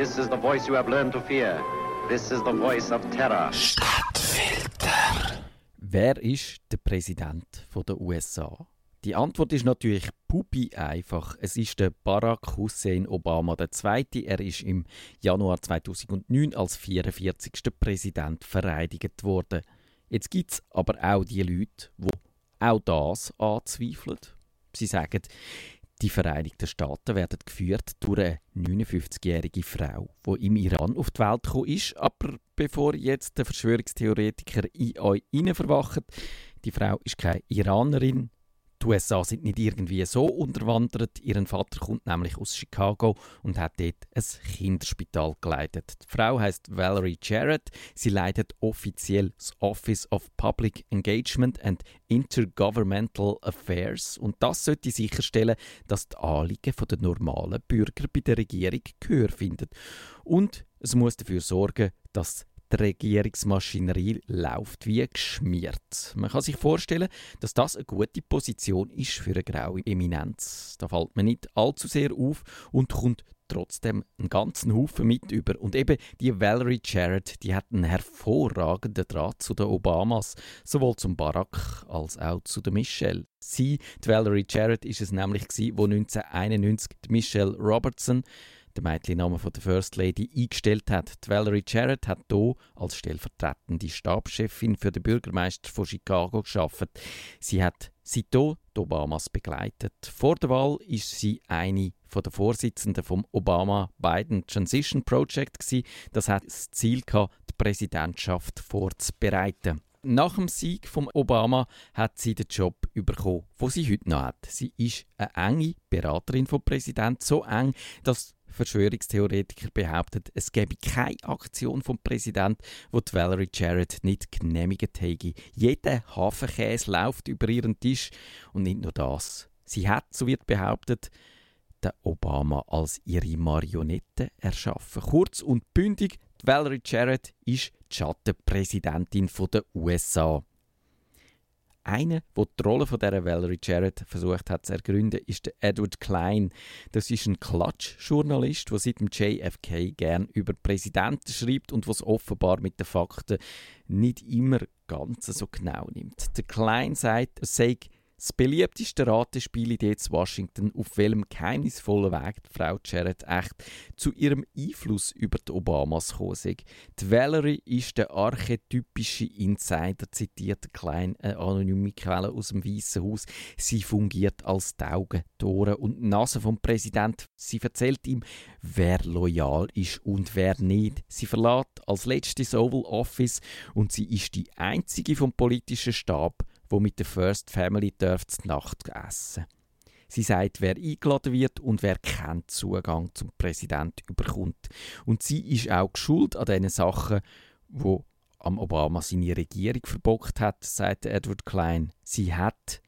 This is the voice you have learned to fear. This is the voice of terror. Stadtfilter. Wer ist der Präsident der USA? Die Antwort ist natürlich pupi einfach. Es ist der Barack Hussein Obama II. Er ist im Januar 2009 als 44. Präsident vereidigt worden. Jetzt gibt es aber auch die Leute, die auch das anzweifeln. Sie sagen, die Vereinigten Staaten werden geführt durch eine 59-jährige Frau, die im Iran auf die Welt gekommen ist. Aber bevor jetzt der Verschwörungstheoretiker in euch verwacht, die Frau ist keine Iranerin, die USA sind nicht irgendwie so unterwandert. Ihren Vater kommt nämlich aus Chicago und hat dort ein Kinderspital geleitet. Die Frau heißt Valerie Jarrett. Sie leitet offiziell das Office of Public Engagement and Intergovernmental Affairs und das sollte sicherstellen, dass die Anliegen der normalen Bürger bei der Regierung Gehör finden. Und es muss dafür sorgen, dass die Regierungsmaschinerie läuft wie geschmiert. Man kann sich vorstellen, dass das eine gute Position ist für eine graue Eminenz. Da fällt man nicht allzu sehr auf und kommt trotzdem einen ganzen Haufen mit über. Und eben die Valerie Jarrett, die hat einen hervorragenden Draht zu den Obamas, sowohl zum Barack als auch zu der Michelle. Sie, die Valerie Jarrett, ist es nämlich gewesen, wo 1991 die Michelle Robertson der Mädchenname von der First Lady eingestellt hat. Die Valerie Jarrett hat hier als stellvertretende Stabschefin für den Bürgermeister von Chicago geschafft. Sie hat seitdem Obamas begleitet. Vor der Wahl ist sie eine von der Vorsitzenden vom Obama-Biden Transition Project gewesen. Das hat das Ziel gehabt, die Präsidentschaft vorzubereiten. Nach dem Sieg von Obama hat sie den Job bekommen, wo sie heute noch hat. Sie ist eine enge Beraterin vom Präsidenten, so eng, dass Verschwörungstheoretiker behaupten, es gäbe keine Aktion vom Präsidenten, wo die Valerie Jarrett nicht genehmigt hätte. Jeder Hafenkäse läuft über ihren Tisch und nicht nur das. Sie hat, so wird behauptet, den Obama als ihre Marionette erschaffen. Kurz und bündig, Valerie Jarrett ist die Schattenpräsidentin der USA. Einer, der die Rolle von dieser Valerie Jarrett versucht hat zu ergründen, ist der Edward Klein. Das ist ein Klatschjournalist, der seit dem JFK gern über Präsidenten schreibt und was offenbar mit den Fakten nicht immer ganz so genau nimmt. Der Klein sagt, es sei das beliebteste Ratespiel in Washington, auf welchem geheimnisvollen Weg Frau Jarrett echt zu ihrem Einfluss über die Obamas gekommen Die Valerie ist der archetypische Insider, zitiert kleine äh, anonyme Quelle aus dem Weißen Haus. Sie fungiert als die Augen, und Nase vom Präsident. Sie erzählt ihm, wer loyal ist und wer nicht. Sie verlässt als letztes Oval Office und sie ist die einzige vom politischen Stab, wo mit der First Family dürft Nacht essen. Sie sagt, wer eingeladen wird und wer keinen Zugang zum Präsident überkommt. Und sie ist auch geschuld an diesen Sachen, wo am Obama seine Regierung verbockt hat, sagt Edward Klein. Sie hat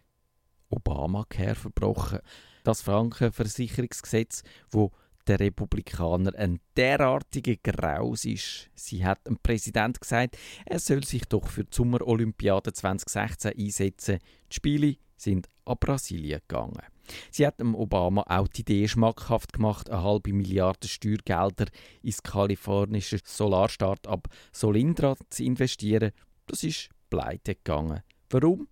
Obamacare verbrochen. Das Frankenversicherungsgesetz, wo der Republikaner ein derartiger Graus ist. Sie hat dem Präsident gesagt, er soll sich doch für die Sommerolympiade 2016 einsetzen. Die Spiele sind an Brasilien gegangen. Sie hat dem Obama auch die Idee schmackhaft gemacht, eine halbe Milliarde Steuergelder ins kalifornische Solarstart-up Solindra zu investieren. Das ist pleite gegangen. Warum?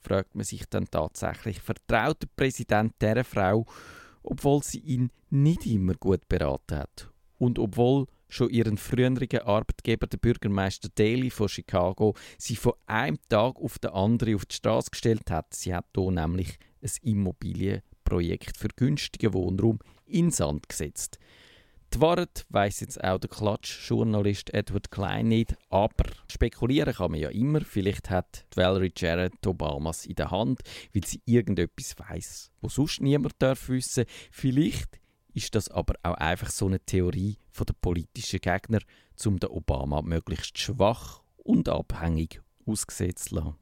fragt man sich dann tatsächlich. Vertraut der Präsident dieser Frau obwohl sie ihn nicht immer gut beraten hat. Und obwohl schon ihren früheren Arbeitgeber, der Bürgermeister Daley von Chicago, sie von einem Tag auf den anderen auf die Straße gestellt hat. Sie hat hier nämlich ein Immobilienprojekt für günstigen Wohnraum in Sand gesetzt. Die Wahrheit weiss jetzt auch der Klatsch-Journalist Edward Klein nicht, aber spekulieren kann man ja immer. Vielleicht hat Valerie Jarrett Obamas in der Hand, weil sie irgendetwas weiß, wo sonst niemand darf. Vielleicht ist das aber auch einfach so eine Theorie der politischen Gegner, um den Obama möglichst schwach und abhängig ausgesetzt zu lassen.